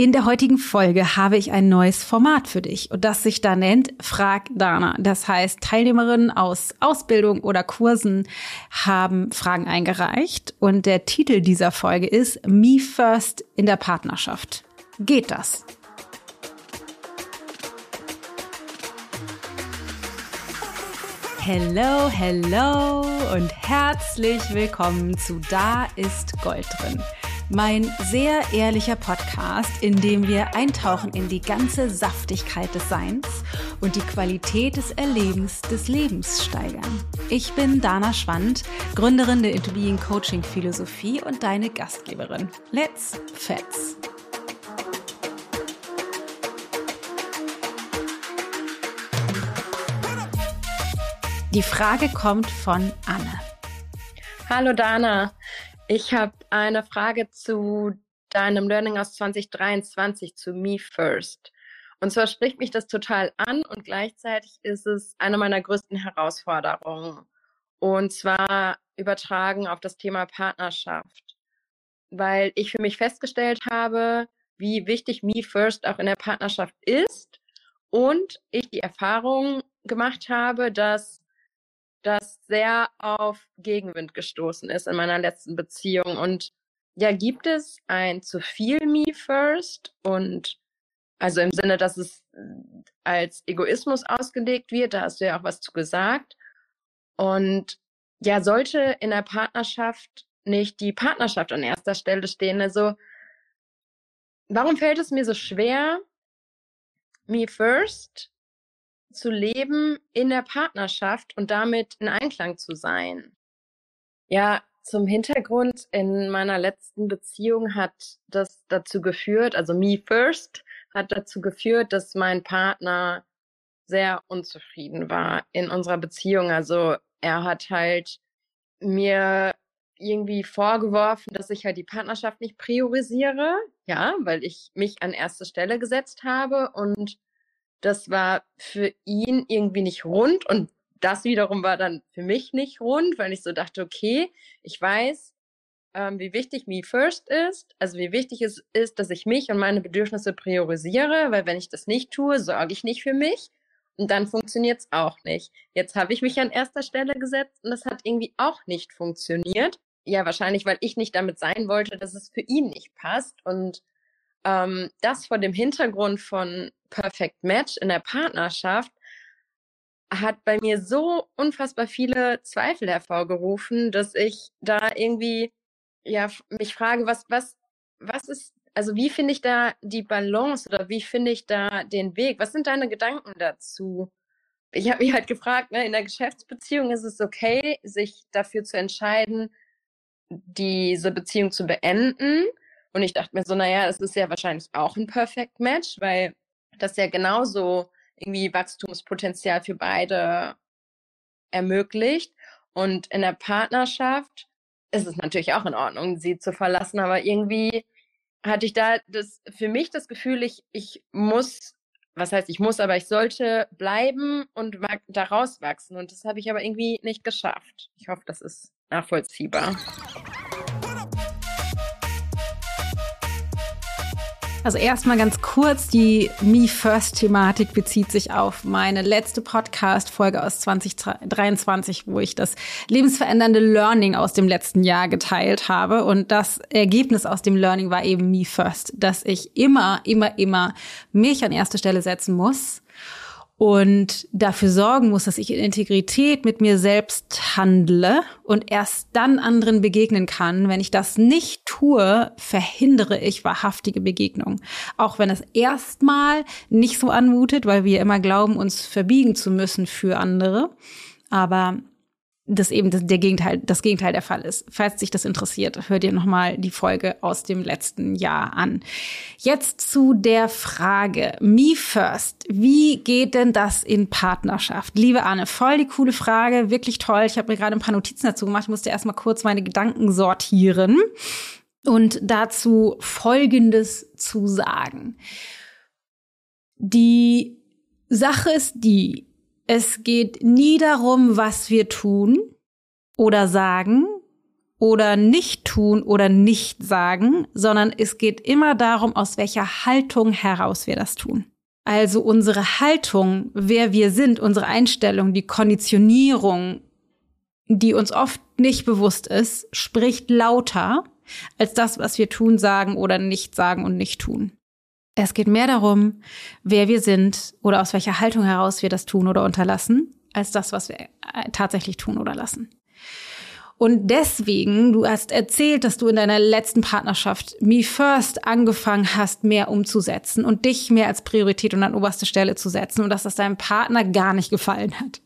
In der heutigen Folge habe ich ein neues Format für dich und das sich da nennt Frag Dana. Das heißt, Teilnehmerinnen aus Ausbildung oder Kursen haben Fragen eingereicht und der Titel dieser Folge ist Me First in der Partnerschaft. Geht das? Hello, hello und herzlich willkommen zu Da ist Gold drin mein sehr ehrlicher Podcast, in dem wir eintauchen in die ganze Saftigkeit des Seins und die Qualität des Erlebens des Lebens steigern. Ich bin Dana Schwand, Gründerin der Into Being Coaching Philosophie und deine Gastgeberin. Let's Fets! Die Frage kommt von Anne. Hallo Dana, ich habe eine Frage zu deinem Learning aus 2023 zu Me First. Und zwar spricht mich das total an und gleichzeitig ist es eine meiner größten Herausforderungen. Und zwar übertragen auf das Thema Partnerschaft. Weil ich für mich festgestellt habe, wie wichtig Me First auch in der Partnerschaft ist. Und ich die Erfahrung gemacht habe, dass das sehr auf Gegenwind gestoßen ist in meiner letzten Beziehung. Und ja, gibt es ein zu viel Me First und also im Sinne, dass es äh, als Egoismus ausgelegt wird, da hast du ja auch was zu gesagt. Und ja, sollte in der Partnerschaft nicht die Partnerschaft an erster Stelle stehen? Also, warum fällt es mir so schwer, me first zu leben in der Partnerschaft und damit in Einklang zu sein. Ja, zum Hintergrund, in meiner letzten Beziehung hat das dazu geführt, also me first, hat dazu geführt, dass mein Partner sehr unzufrieden war in unserer Beziehung. Also er hat halt mir irgendwie vorgeworfen, dass ich halt die Partnerschaft nicht priorisiere, ja, weil ich mich an erste Stelle gesetzt habe und das war für ihn irgendwie nicht rund und das wiederum war dann für mich nicht rund, weil ich so dachte, okay, ich weiß, ähm, wie wichtig Me First ist, also wie wichtig es ist, dass ich mich und meine Bedürfnisse priorisiere, weil wenn ich das nicht tue, sorge ich nicht für mich und dann funktioniert es auch nicht. Jetzt habe ich mich an erster Stelle gesetzt und das hat irgendwie auch nicht funktioniert. Ja, wahrscheinlich, weil ich nicht damit sein wollte, dass es für ihn nicht passt und ähm, das vor dem Hintergrund von Perfect Match in der Partnerschaft hat bei mir so unfassbar viele Zweifel hervorgerufen, dass ich da irgendwie ja mich frage, was was was ist also wie finde ich da die Balance oder wie finde ich da den Weg? Was sind deine Gedanken dazu? Ich habe mich halt gefragt, ne, in der Geschäftsbeziehung ist es okay, sich dafür zu entscheiden, diese Beziehung zu beenden. Und ich dachte mir so, naja, es ist ja wahrscheinlich auch ein Perfect Match, weil das ja genauso irgendwie Wachstumspotenzial für beide ermöglicht. Und in der Partnerschaft ist es natürlich auch in Ordnung, sie zu verlassen, aber irgendwie hatte ich da das für mich das Gefühl, ich, ich muss, was heißt ich muss, aber ich sollte bleiben und daraus wachsen. Und das habe ich aber irgendwie nicht geschafft. Ich hoffe, das ist nachvollziehbar. Also erstmal ganz kurz, die Me First Thematik bezieht sich auf meine letzte Podcast Folge aus 2023, wo ich das lebensverändernde Learning aus dem letzten Jahr geteilt habe und das Ergebnis aus dem Learning war eben Me First, dass ich immer immer immer mich an erste Stelle setzen muss und dafür sorgen muss, dass ich in Integrität mit mir selbst handle und erst dann anderen begegnen kann. Wenn ich das nicht tue, verhindere ich wahrhaftige Begegnungen. Auch wenn es erstmal nicht so anmutet, weil wir immer glauben, uns verbiegen zu müssen für andere. Aber das eben das, der Gegenteil, das Gegenteil der Fall ist. Falls dich das interessiert, hört ihr nochmal die Folge aus dem letzten Jahr an. Jetzt zu der Frage, me first. Wie geht denn das in Partnerschaft? Liebe Anne, voll die coole Frage, wirklich toll. Ich habe mir gerade ein paar Notizen dazu gemacht, ich musste erstmal kurz meine Gedanken sortieren und dazu Folgendes zu sagen. Die Sache ist die, es geht nie darum, was wir tun oder sagen oder nicht tun oder nicht sagen, sondern es geht immer darum, aus welcher Haltung heraus wir das tun. Also unsere Haltung, wer wir sind, unsere Einstellung, die Konditionierung, die uns oft nicht bewusst ist, spricht lauter als das, was wir tun, sagen oder nicht sagen und nicht tun. Es geht mehr darum, wer wir sind oder aus welcher Haltung heraus wir das tun oder unterlassen, als das, was wir äh, tatsächlich tun oder lassen. Und deswegen, du hast erzählt, dass du in deiner letzten Partnerschaft Me First angefangen hast, mehr umzusetzen und dich mehr als Priorität und an oberste Stelle zu setzen und dass das deinem Partner gar nicht gefallen hat.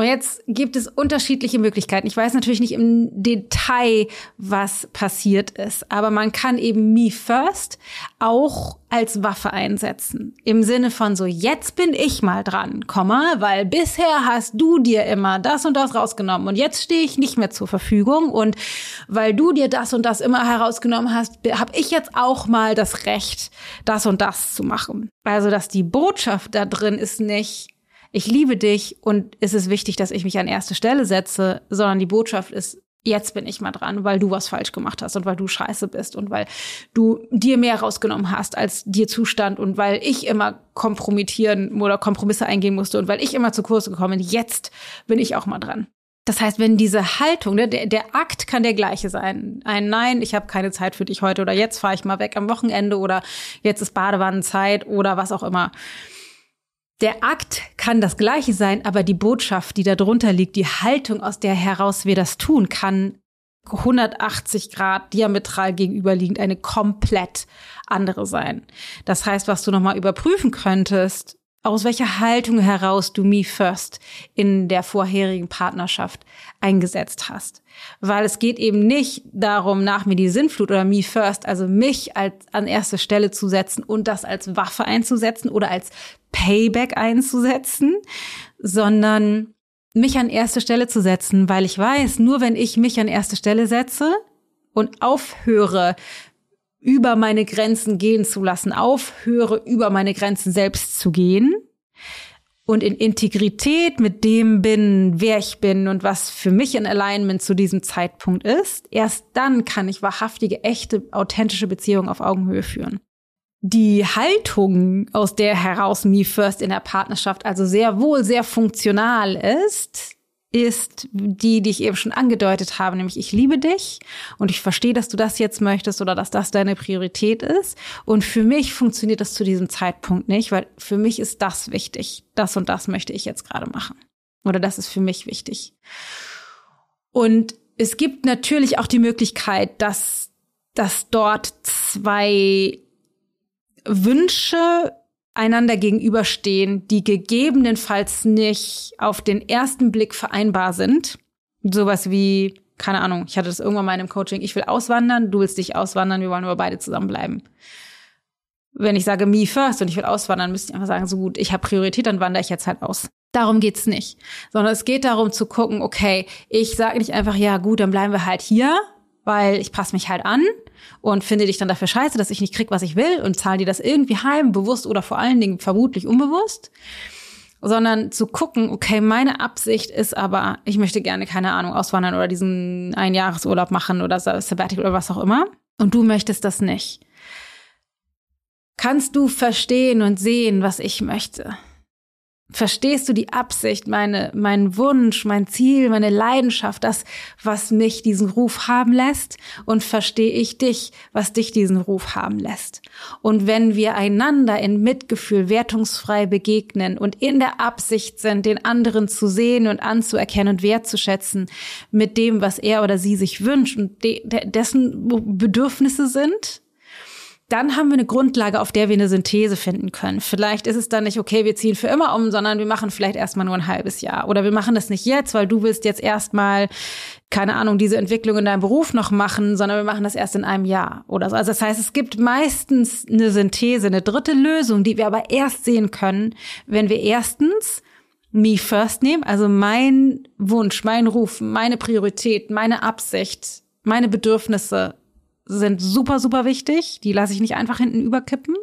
Und jetzt gibt es unterschiedliche Möglichkeiten. Ich weiß natürlich nicht im Detail, was passiert ist, aber man kann eben Me First auch als Waffe einsetzen. Im Sinne von so, jetzt bin ich mal dran, Komma, weil bisher hast du dir immer das und das rausgenommen und jetzt stehe ich nicht mehr zur Verfügung und weil du dir das und das immer herausgenommen hast, habe ich jetzt auch mal das Recht, das und das zu machen. Also, dass die Botschaft da drin ist nicht, ich liebe dich und es ist wichtig, dass ich mich an erste Stelle setze, sondern die Botschaft ist, jetzt bin ich mal dran, weil du was falsch gemacht hast und weil du scheiße bist und weil du dir mehr rausgenommen hast, als dir zustand und weil ich immer kompromittieren oder Kompromisse eingehen musste und weil ich immer zu Kurse gekommen bin. Jetzt bin ich auch mal dran. Das heißt, wenn diese Haltung, ne, der, der Akt kann der gleiche sein. Ein Nein, ich habe keine Zeit für dich heute oder jetzt fahre ich mal weg am Wochenende oder jetzt ist Badewannenzeit oder was auch immer der Akt kann das gleiche sein, aber die Botschaft, die da drunter liegt, die Haltung, aus der heraus wir das tun, kann 180 Grad diametral gegenüberliegend eine komplett andere sein. Das heißt, was du nochmal überprüfen könntest, aus welcher Haltung heraus du Me First in der vorherigen Partnerschaft eingesetzt hast. Weil es geht eben nicht darum, nach mir die Sinnflut oder Me First, also mich als an erste Stelle zu setzen und das als Waffe einzusetzen oder als Payback einzusetzen, sondern mich an erste Stelle zu setzen, weil ich weiß, nur wenn ich mich an erste Stelle setze und aufhöre, über meine Grenzen gehen zu lassen, aufhöre, über meine Grenzen selbst zu gehen und in Integrität mit dem bin, wer ich bin und was für mich in Alignment zu diesem Zeitpunkt ist, erst dann kann ich wahrhaftige, echte, authentische Beziehungen auf Augenhöhe führen. Die Haltung, aus der heraus Me First in der Partnerschaft also sehr wohl sehr funktional ist, ist die, die ich eben schon angedeutet habe, nämlich ich liebe dich und ich verstehe, dass du das jetzt möchtest oder dass das deine Priorität ist. Und für mich funktioniert das zu diesem Zeitpunkt nicht, weil für mich ist das wichtig. Das und das möchte ich jetzt gerade machen. Oder das ist für mich wichtig. Und es gibt natürlich auch die Möglichkeit, dass, dass dort zwei Wünsche einander gegenüberstehen, die gegebenenfalls nicht auf den ersten Blick vereinbar sind. Sowas wie, keine Ahnung, ich hatte das irgendwann mal in einem Coaching, ich will auswandern, du willst dich auswandern, wir wollen aber beide zusammenbleiben. Wenn ich sage me first und ich will auswandern, müsste ich einfach sagen, so gut, ich habe Priorität, dann wandere ich jetzt halt aus. Darum geht's nicht, sondern es geht darum zu gucken, okay, ich sage nicht einfach, ja gut, dann bleiben wir halt hier, weil ich passe mich halt an und finde dich dann dafür scheiße, dass ich nicht krieg, was ich will und zahle dir das irgendwie heim, bewusst oder vor allen Dingen vermutlich unbewusst, sondern zu gucken, okay, meine Absicht ist aber, ich möchte gerne, keine Ahnung, auswandern oder diesen Einjahresurlaub machen oder Sabbatical oder was auch immer und du möchtest das nicht. Kannst du verstehen und sehen, was ich möchte? Verstehst du die Absicht, meine, mein Wunsch, mein Ziel, meine Leidenschaft, das, was mich diesen Ruf haben lässt? Und verstehe ich dich, was dich diesen Ruf haben lässt? Und wenn wir einander in Mitgefühl wertungsfrei begegnen und in der Absicht sind, den anderen zu sehen und anzuerkennen und wertzuschätzen mit dem, was er oder sie sich wünscht und de dessen Bedürfnisse sind, dann haben wir eine Grundlage, auf der wir eine Synthese finden können. Vielleicht ist es dann nicht, okay, wir ziehen für immer um, sondern wir machen vielleicht erstmal nur ein halbes Jahr. Oder wir machen das nicht jetzt, weil du willst jetzt erstmal, keine Ahnung, diese Entwicklung in deinem Beruf noch machen, sondern wir machen das erst in einem Jahr oder so. Also das heißt, es gibt meistens eine Synthese, eine dritte Lösung, die wir aber erst sehen können, wenn wir erstens me first nehmen, also mein Wunsch, mein Ruf, meine Priorität, meine Absicht, meine Bedürfnisse sind super, super wichtig. Die lasse ich nicht einfach hinten überkippen.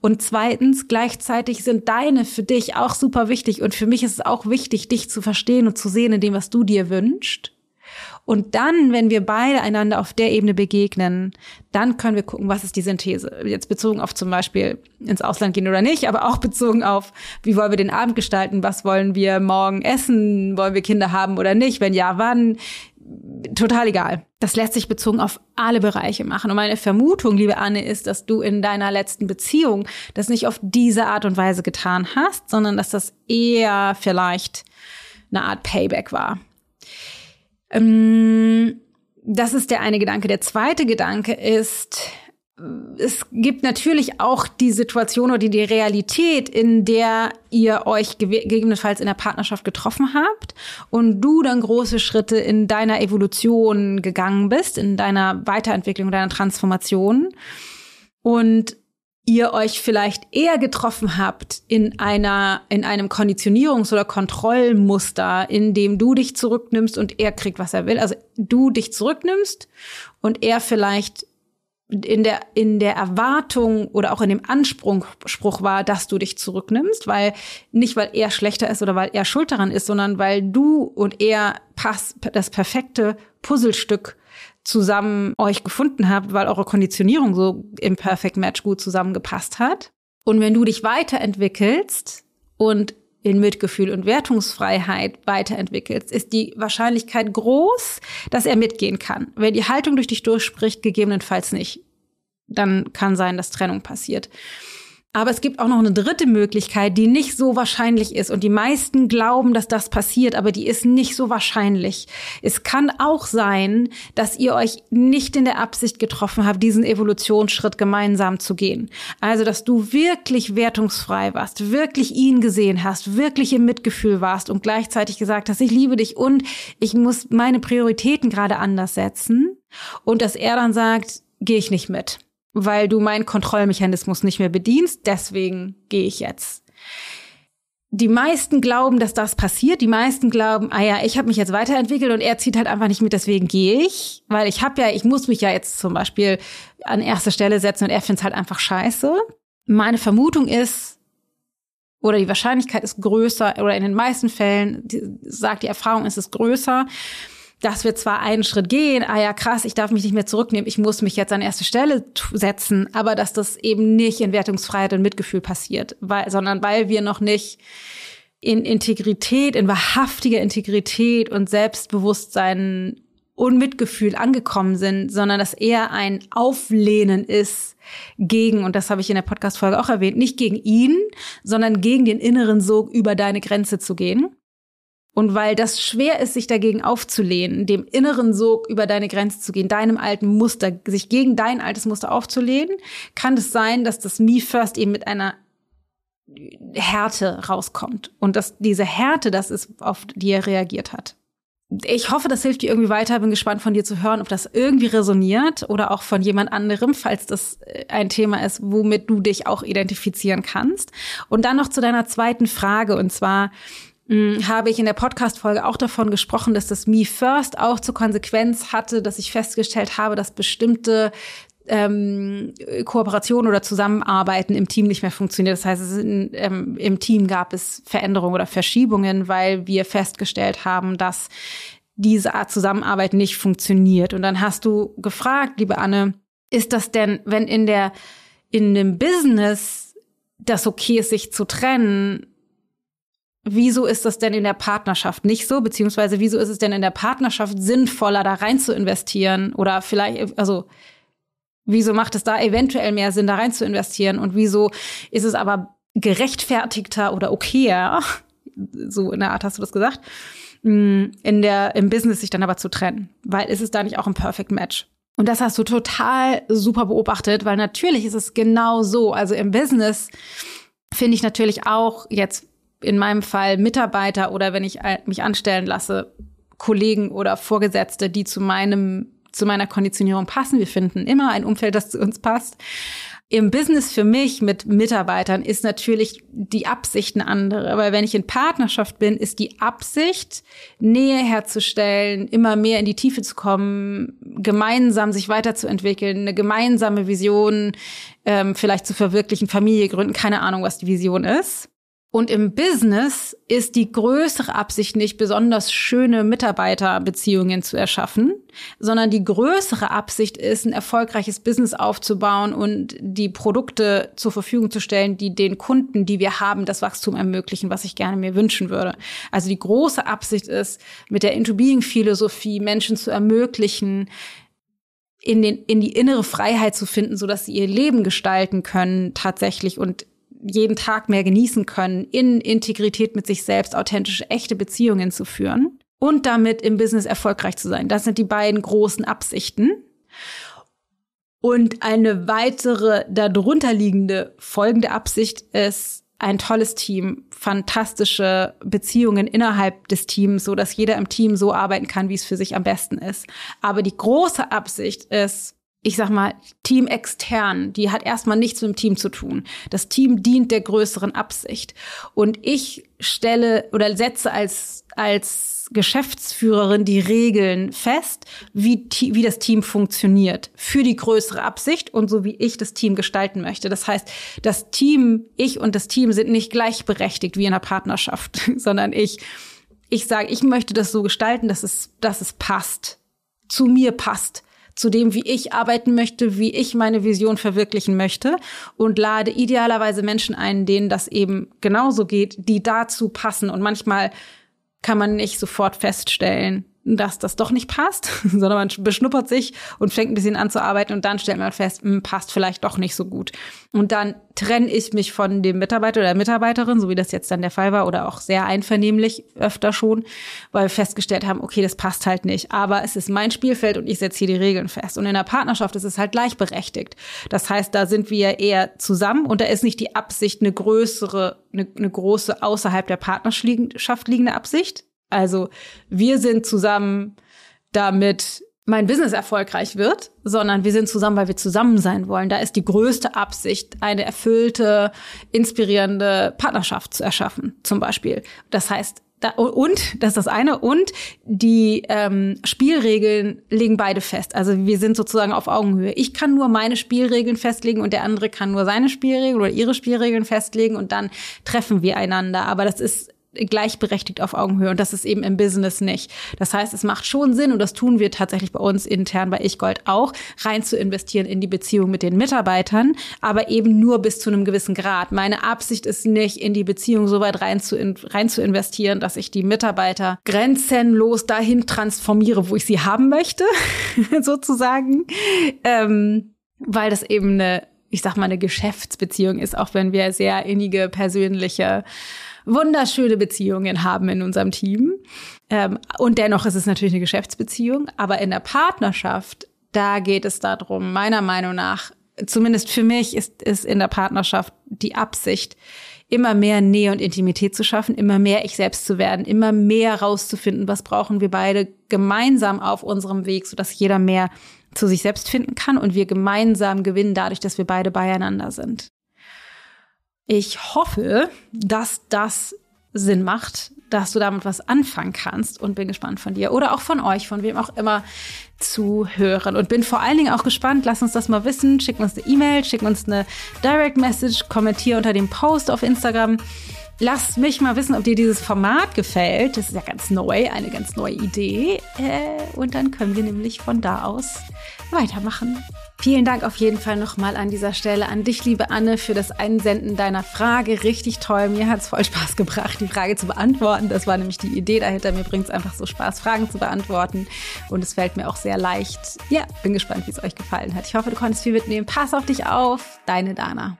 Und zweitens, gleichzeitig sind deine für dich auch super wichtig. Und für mich ist es auch wichtig, dich zu verstehen und zu sehen in dem, was du dir wünschst. Und dann, wenn wir beide einander auf der Ebene begegnen, dann können wir gucken, was ist die Synthese. Jetzt bezogen auf zum Beispiel ins Ausland gehen oder nicht, aber auch bezogen auf, wie wollen wir den Abend gestalten, was wollen wir morgen essen, wollen wir Kinder haben oder nicht, wenn ja, wann, total egal. Das lässt sich bezogen auf alle Bereiche machen. Und meine Vermutung, liebe Anne, ist, dass du in deiner letzten Beziehung das nicht auf diese Art und Weise getan hast, sondern dass das eher vielleicht eine Art Payback war. Ähm, das ist der eine Gedanke. Der zweite Gedanke ist, es gibt natürlich auch die Situation oder die Realität, in der ihr euch gegebenenfalls in der Partnerschaft getroffen habt und du dann große Schritte in deiner Evolution gegangen bist, in deiner Weiterentwicklung, deiner Transformation und ihr euch vielleicht eher getroffen habt in einer, in einem Konditionierungs- oder Kontrollmuster, in dem du dich zurücknimmst und er kriegt, was er will. Also du dich zurücknimmst und er vielleicht in der, in der Erwartung oder auch in dem Anspruch war, dass du dich zurücknimmst, weil nicht, weil er schlechter ist oder weil er schuld daran ist, sondern weil du und er pass, das perfekte Puzzlestück zusammen euch gefunden habt, weil eure Konditionierung so im Perfect Match gut zusammengepasst hat. Und wenn du dich weiterentwickelst und in Mitgefühl und Wertungsfreiheit weiterentwickelst, ist die Wahrscheinlichkeit groß, dass er mitgehen kann. Wenn die Haltung durch dich durchspricht, gegebenenfalls nicht. Dann kann sein, dass Trennung passiert. Aber es gibt auch noch eine dritte Möglichkeit, die nicht so wahrscheinlich ist. Und die meisten glauben, dass das passiert, aber die ist nicht so wahrscheinlich. Es kann auch sein, dass ihr euch nicht in der Absicht getroffen habt, diesen Evolutionsschritt gemeinsam zu gehen. Also, dass du wirklich wertungsfrei warst, wirklich ihn gesehen hast, wirklich im Mitgefühl warst und gleichzeitig gesagt hast, ich liebe dich und ich muss meine Prioritäten gerade anders setzen. Und dass er dann sagt, gehe ich nicht mit weil du meinen Kontrollmechanismus nicht mehr bedienst, deswegen gehe ich jetzt. Die meisten glauben, dass das passiert. Die meisten glauben, ah ja, ich habe mich jetzt weiterentwickelt und er zieht halt einfach nicht mit, deswegen gehe ich, weil ich habe ja, ich muss mich ja jetzt zum Beispiel an erste Stelle setzen und er findet halt einfach scheiße. Meine Vermutung ist, oder die Wahrscheinlichkeit ist größer, oder in den meisten Fällen die, sagt die Erfahrung, ist es größer, dass wir zwar einen Schritt gehen, ah ja, krass, ich darf mich nicht mehr zurücknehmen, ich muss mich jetzt an erste Stelle setzen, aber dass das eben nicht in Wertungsfreiheit und Mitgefühl passiert, weil, sondern weil wir noch nicht in Integrität, in wahrhaftiger Integrität und Selbstbewusstsein und Mitgefühl angekommen sind, sondern dass eher ein Auflehnen ist gegen, und das habe ich in der Podcast-Folge auch erwähnt, nicht gegen ihn, sondern gegen den inneren Sog über deine Grenze zu gehen. Und weil das schwer ist, sich dagegen aufzulehnen, dem inneren Sog über deine Grenze zu gehen, deinem alten Muster, sich gegen dein altes Muster aufzulehnen, kann es sein, dass das Me First eben mit einer Härte rauskommt. Und dass diese Härte das ist, auf die er reagiert hat. Ich hoffe, das hilft dir irgendwie weiter. Bin gespannt von dir zu hören, ob das irgendwie resoniert oder auch von jemand anderem, falls das äh, ein Thema ist, womit du dich auch identifizieren kannst. Und dann noch zu deiner zweiten Frage und zwar, hm, habe ich in der Podcast-Folge auch davon gesprochen, dass das Me First auch zur Konsequenz hatte, dass ich festgestellt habe, dass bestimmte ähm, Kooperation oder Zusammenarbeiten im Team nicht mehr funktioniert. Das heißt, in, ähm, im Team gab es Veränderungen oder Verschiebungen, weil wir festgestellt haben, dass diese Art Zusammenarbeit nicht funktioniert. Und dann hast du gefragt, liebe Anne, ist das denn, wenn in der in dem Business das okay ist, sich zu trennen, wieso ist das denn in der Partnerschaft nicht so? Beziehungsweise wieso ist es denn in der Partnerschaft sinnvoller, da rein zu investieren? Oder vielleicht, also, wieso macht es da eventuell mehr Sinn, da rein zu investieren? Und wieso ist es aber gerechtfertigter oder okayer, so in der Art hast du das gesagt, mm, in der, im Business sich dann aber zu trennen? Weil ist es da nicht auch ein Perfect Match? Und das hast du total super beobachtet, weil natürlich ist es genau so. Also im Business finde ich natürlich auch jetzt in meinem Fall Mitarbeiter oder wenn ich mich anstellen lasse, Kollegen oder Vorgesetzte, die zu meinem zu meiner Konditionierung passen. Wir finden immer ein Umfeld, das zu uns passt. Im Business für mich mit Mitarbeitern ist natürlich die Absicht eine andere. Weil wenn ich in Partnerschaft bin, ist die Absicht, Nähe herzustellen, immer mehr in die Tiefe zu kommen, gemeinsam sich weiterzuentwickeln, eine gemeinsame Vision ähm, vielleicht zu verwirklichen, Familie gründen, keine Ahnung, was die Vision ist. Und im Business ist die größere Absicht nicht besonders schöne Mitarbeiterbeziehungen zu erschaffen, sondern die größere Absicht ist, ein erfolgreiches Business aufzubauen und die Produkte zur Verfügung zu stellen, die den Kunden, die wir haben, das Wachstum ermöglichen, was ich gerne mir wünschen würde. Also die große Absicht ist, mit der Into-Being-Philosophie Menschen zu ermöglichen, in, den, in die innere Freiheit zu finden, so dass sie ihr Leben gestalten können tatsächlich und jeden Tag mehr genießen können, in Integrität mit sich selbst authentische, echte Beziehungen zu führen und damit im Business erfolgreich zu sein. Das sind die beiden großen Absichten. Und eine weitere darunter liegende folgende Absicht ist ein tolles Team, fantastische Beziehungen innerhalb des Teams, so dass jeder im Team so arbeiten kann, wie es für sich am besten ist. Aber die große Absicht ist, ich sag mal, Team extern, die hat erstmal nichts mit dem Team zu tun. Das Team dient der größeren Absicht. Und ich stelle oder setze als, als Geschäftsführerin die Regeln fest, wie, wie das Team funktioniert für die größere Absicht und so wie ich das Team gestalten möchte. Das heißt, das Team, ich und das Team sind nicht gleichberechtigt wie in einer Partnerschaft, sondern ich, ich sage, ich möchte das so gestalten, dass es, dass es passt, zu mir passt zu dem, wie ich arbeiten möchte, wie ich meine Vision verwirklichen möchte und lade idealerweise Menschen ein, denen das eben genauso geht, die dazu passen. Und manchmal kann man nicht sofort feststellen, dass das doch nicht passt, sondern man beschnuppert sich und fängt ein bisschen an zu arbeiten und dann stellt man fest, mh, hm, passt vielleicht doch nicht so gut. Und dann trenne ich mich von dem Mitarbeiter oder der Mitarbeiterin, so wie das jetzt dann der Fall war oder auch sehr einvernehmlich öfter schon, weil wir festgestellt haben, okay, das passt halt nicht, aber es ist mein Spielfeld und ich setze hier die Regeln fest. Und in der Partnerschaft ist es halt gleichberechtigt. Das heißt, da sind wir eher zusammen und da ist nicht die Absicht eine größere, eine, eine große außerhalb der Partnerschaft liegende Absicht, also wir sind zusammen, damit mein Business erfolgreich wird, sondern wir sind zusammen, weil wir zusammen sein wollen. Da ist die größte Absicht, eine erfüllte, inspirierende Partnerschaft zu erschaffen, zum Beispiel. Das heißt, da, und, das ist das eine, und die ähm, Spielregeln legen beide fest. Also wir sind sozusagen auf Augenhöhe. Ich kann nur meine Spielregeln festlegen und der andere kann nur seine Spielregeln oder ihre Spielregeln festlegen und dann treffen wir einander. Aber das ist gleichberechtigt auf Augenhöhe und das ist eben im Business nicht. Das heißt, es macht schon Sinn und das tun wir tatsächlich bei uns intern bei Ich Gold auch, rein zu investieren in die Beziehung mit den Mitarbeitern, aber eben nur bis zu einem gewissen Grad. Meine Absicht ist nicht, in die Beziehung so weit rein zu, in, rein zu investieren, dass ich die Mitarbeiter grenzenlos dahin transformiere, wo ich sie haben möchte, sozusagen, ähm, weil das eben eine ich sag mal, eine Geschäftsbeziehung ist, auch wenn wir sehr innige persönliche wunderschöne Beziehungen haben in unserem Team. Ähm, und dennoch ist es natürlich eine Geschäftsbeziehung. Aber in der Partnerschaft, da geht es darum, meiner Meinung nach, zumindest für mich ist, ist in der Partnerschaft die Absicht, immer mehr Nähe und Intimität zu schaffen, immer mehr ich selbst zu werden, immer mehr rauszufinden, was brauchen wir beide gemeinsam auf unserem Weg, sodass jeder mehr zu sich selbst finden kann und wir gemeinsam gewinnen dadurch, dass wir beide beieinander sind. Ich hoffe, dass das Sinn macht, dass du damit was anfangen kannst und bin gespannt von dir oder auch von euch, von wem auch immer zu hören und bin vor allen Dingen auch gespannt. Lass uns das mal wissen. Schick uns eine E-Mail, schick uns eine Direct Message, kommentier unter dem Post auf Instagram. Lass mich mal wissen, ob dir dieses Format gefällt. Das ist ja ganz neu, eine ganz neue Idee. Äh, und dann können wir nämlich von da aus weitermachen. Vielen Dank auf jeden Fall nochmal an dieser Stelle an dich, liebe Anne, für das Einsenden deiner Frage. Richtig toll. Mir hat es voll Spaß gebracht, die Frage zu beantworten. Das war nämlich die Idee dahinter. Mir bringt es einfach so Spaß, Fragen zu beantworten. Und es fällt mir auch sehr leicht. Ja, bin gespannt, wie es euch gefallen hat. Ich hoffe, du konntest viel mitnehmen. Pass auf dich auf. Deine Dana.